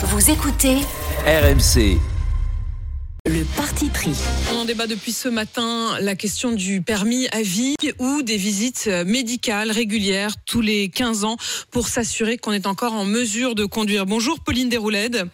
Vous écoutez RMC. le parti pris. On en débat depuis ce matin la question du permis à vie ou des visites médicales régulières tous les 15 ans pour s'assurer qu'on est encore en mesure de conduire. Bonjour Pauline Desroulèdes.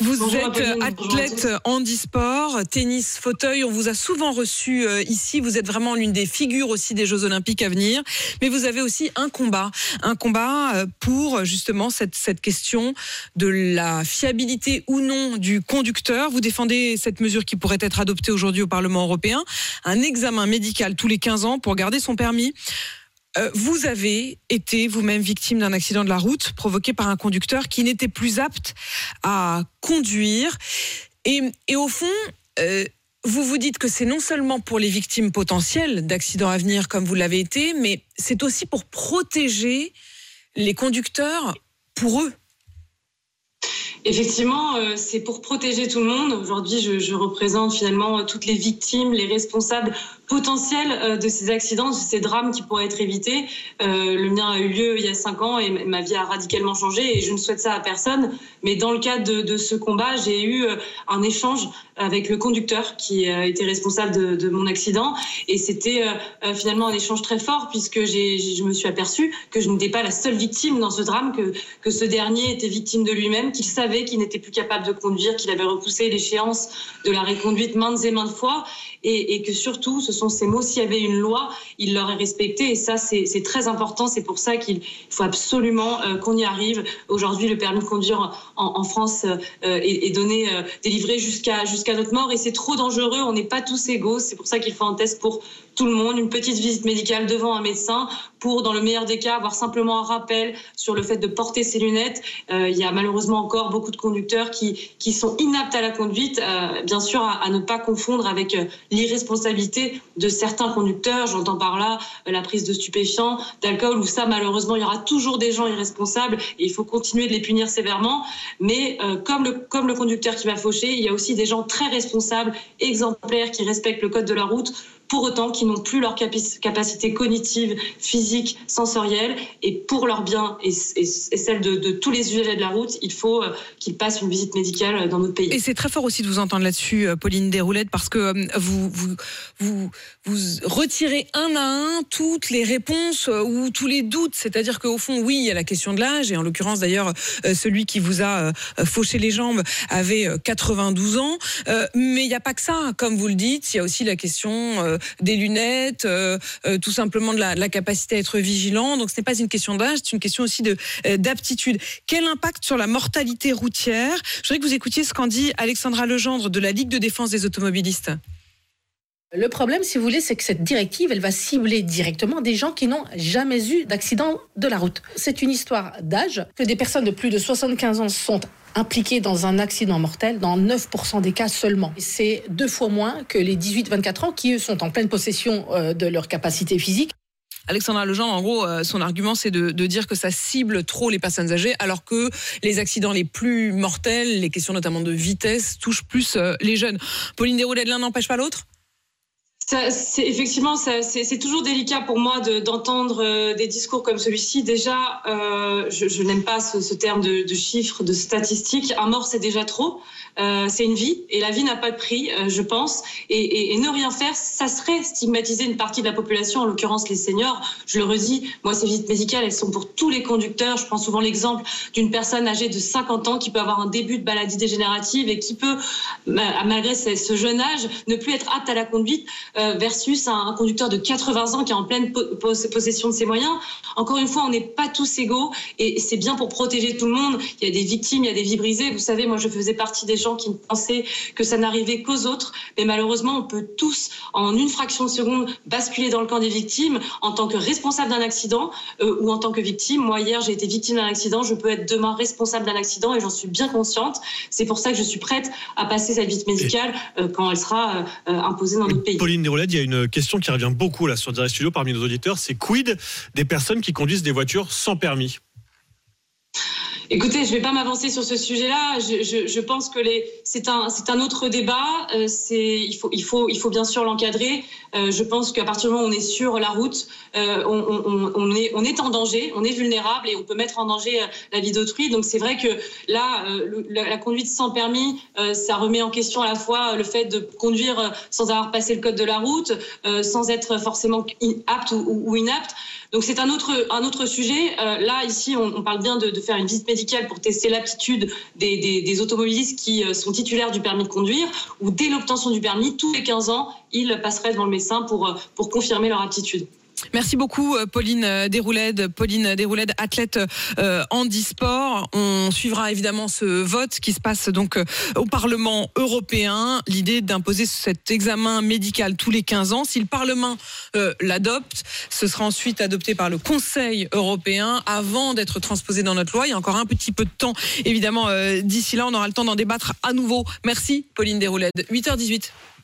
Vous Bonjour, êtes athlète handisport, tennis, fauteuil. On vous a souvent reçu euh, ici. Vous êtes vraiment l'une des figures aussi des Jeux Olympiques à venir. Mais vous avez aussi un combat, un combat euh, pour justement cette, cette question de la fiabilité ou non du conducteur. Vous défendez cette mesure qui pourrait être adoptée aujourd'hui au Parlement européen, un examen médical tous les 15 ans pour garder son permis. Euh, vous avez été vous-même victime d'un accident de la route provoqué par un conducteur qui n'était plus apte à conduire. Et, au fond, euh, vous vous dites que c'est non seulement pour les victimes potentielles d'accidents à venir comme vous l'avez été, mais c'est aussi pour protéger les conducteurs pour eux. Effectivement, euh, c'est pour protéger tout le monde. Aujourd'hui, je, représente finalement toutes les victimes, les responsables potentiels euh, de ces accidents, de ces drames qui pourraient être évités. Euh, le mien a eu lieu il y a cinq ans et ma vie a radicalement changé et je ne souhaite ça à personne. Mais dans le cadre de, ce combat, j'ai eu euh, un échange avec le conducteur qui été responsable de, mon accident et c'était finalement un échange très fort puisque je me suis aperçue que je n'étais pas la seule victime dans ce drame, que, que ce dernier était victime de lui-même, qu'il savait qu'il n'était plus capable de conduire, qu'il avait repoussé l'échéance de la reconduite maintes et maintes fois et que surtout, ce sont ces mots, s'il y avait une loi, il l'aurait respectée et ça, c'est très important. C'est pour ça qu'il faut absolument euh, qu'on y arrive. Aujourd'hui, le permis de conduire en, France euh, est, est donné, euh, délivré jusqu'à jusqu'à notre mort et c'est trop dangereux. On n'est pas tous égaux. C'est pour ça qu'il faut un test pour tout le monde, une petite visite médicale devant un médecin pour, dans le meilleur des cas, avoir simplement un rappel sur le fait de porter ses lunettes. Euh, il y a malheureusement encore beaucoup de conducteurs qui, qui sont inaptes à la conduite, euh, bien sûr à, ne pas confondre avec euh, l'irresponsabilité de certains conducteurs. J'entends par là la prise de stupéfiants, d'alcool, où ça malheureusement il y aura toujours des gens irresponsables et il faut continuer de les punir sévèrement. Mais comme, le, comme le conducteur qui m'a fauché, il y a aussi des gens très responsables, exemplaires, qui respectent le code de la route pour autant qui n'ont plus leur capacité cognitive, physique, sensorielle, et pour leur bien et, celle de, tous les usagers de la route, il faut euh, qu'ils passent une visite médicale euh, dans notre pays. Et c'est très fort aussi de vous entendre là-dessus, euh, Pauline Desroulettes, parce que vous, retirez un à un toutes les réponses ou tous les doutes. C'est-à-dire qu'au fond, oui, il y a la question de l'âge, et en l'occurrence d'ailleurs, celui qui vous a fauché les jambes avait euh, 92 ans. Mais il n'y a pas que ça, comme vous le dites, il y a aussi la question des lunettes, euh, euh, tout simplement de la, capacité à être vigilant. Donc ce n'est pas une question d'âge, c'est une question aussi de euh, d'aptitude. Quel impact sur la mortalité routière? Je voudrais que vous écoutiez ce qu'en dit Alexandra Legendre de la Ligue de défense des automobilistes. Le problème, si vous voulez, c'est que cette directive, elle va cibler directement des gens qui n'ont jamais eu d'accident de la route. C'est une histoire d'âge, que des personnes de plus de 75 ans sont impliquées dans un accident mortel dans 9% des cas seulement. C'est deux fois moins que les 18-24 ans qui, eux, sont en pleine possession euh, de leur capacité physique. Alexandra Legendre, en gros, euh, son argument, c'est de, de dire que ça cible trop les personnes âgées, alors que les accidents les plus mortels, les questions notamment de vitesse, touchent plus euh, les jeunes. Pauline Desroulettes, l'un n'empêche pas l'autre? C'est effectivement, c'est toujours délicat pour moi de- d'entendre euh, des discours comme celui-ci. Déjà, euh, je, n'aime pas ce, terme de, chiffres, de statistiques. Un mort, c'est déjà trop. Euh, c'est une vie et la vie n'a pas de prix, je pense. Et, et- ne rien faire, ça serait stigmatiser une partie de la population, en l'occurrence les seniors. Je le redis, moi, ces visites médicales, elles sont pour tous les conducteurs. Je prends souvent l'exemple d'une personne âgée de 50 ans qui peut avoir un début de maladie dégénérative et qui peut, ma- malgré ce jeune âge, ne plus être apte à la conduite versus un, conducteur de 80 ans qui est en pleine po- pos- possession de ses moyens. Encore une fois, on n'est pas tous égaux et c'est bien pour protéger tout le monde. Il y a des victimes, il y a des vies brisées. Vous savez, moi, je faisais partie des gens qui pensaient que ça n'arrivait qu'aux autres, mais malheureusement, on peut tous, en une fraction de seconde, basculer dans le camp des victimes en tant que responsable d'un accident euh, ou en tant que victime. Moi, hier, j'ai été victime d'un accident. Je peux être demain responsable d'un accident et j'en suis bien consciente. C'est pour ça que je suis prête à passer cette visite médicale euh, quand elle sera euh, euh, imposée dans notre pays. Pauline Il y a une question qui revient beaucoup là sur Direct Studio parmi nos auditeurs, c'est quid des personnes qui conduisent des voitures sans permis? Écoutez, je ne vais pas m'avancer sur ce sujet-là. Je, pense que c'est un, autre débat. Euh, il, faut, bien sûr l'encadrer. Euh, je pense qu'à partir du moment où on est sur la route, euh, on, est, en danger, on est vulnérable et on peut mettre en danger la vie d'autrui. Donc c'est vrai que là, la, conduite sans permis, ça remet en question à la fois le fait de conduire sans avoir passé le code de la route, sans être forcément apte ou, inapte. Donc c'est un autre, sujet. Là, ici, on, parle bien de, de, faire une visite médicale pour tester l'aptitude des, automobilistes qui euh, sont titulaires du permis de conduire, ou dès l'obtention du permis, tous les 15 ans, ils passeraient devant le médecin pour, euh, pour confirmer leur aptitude. Merci beaucoup euh, Pauline euh, Desrouledes, Pauline Desrouledes, athlète euh, handisport. On suivra évidemment ce vote qui se passe donc euh, au Parlement européen. L'idée d'imposer cet examen médical tous les 15 ans. Si le Parlement l'adopte, ce sera ensuite adopté par le Conseil européen avant d'être transposé dans notre loi. Il y a encore un petit peu de temps, évidemment. D'ici là, on aura le temps d'en débattre à nouveau. Merci Pauline Desrouledes. 8h18.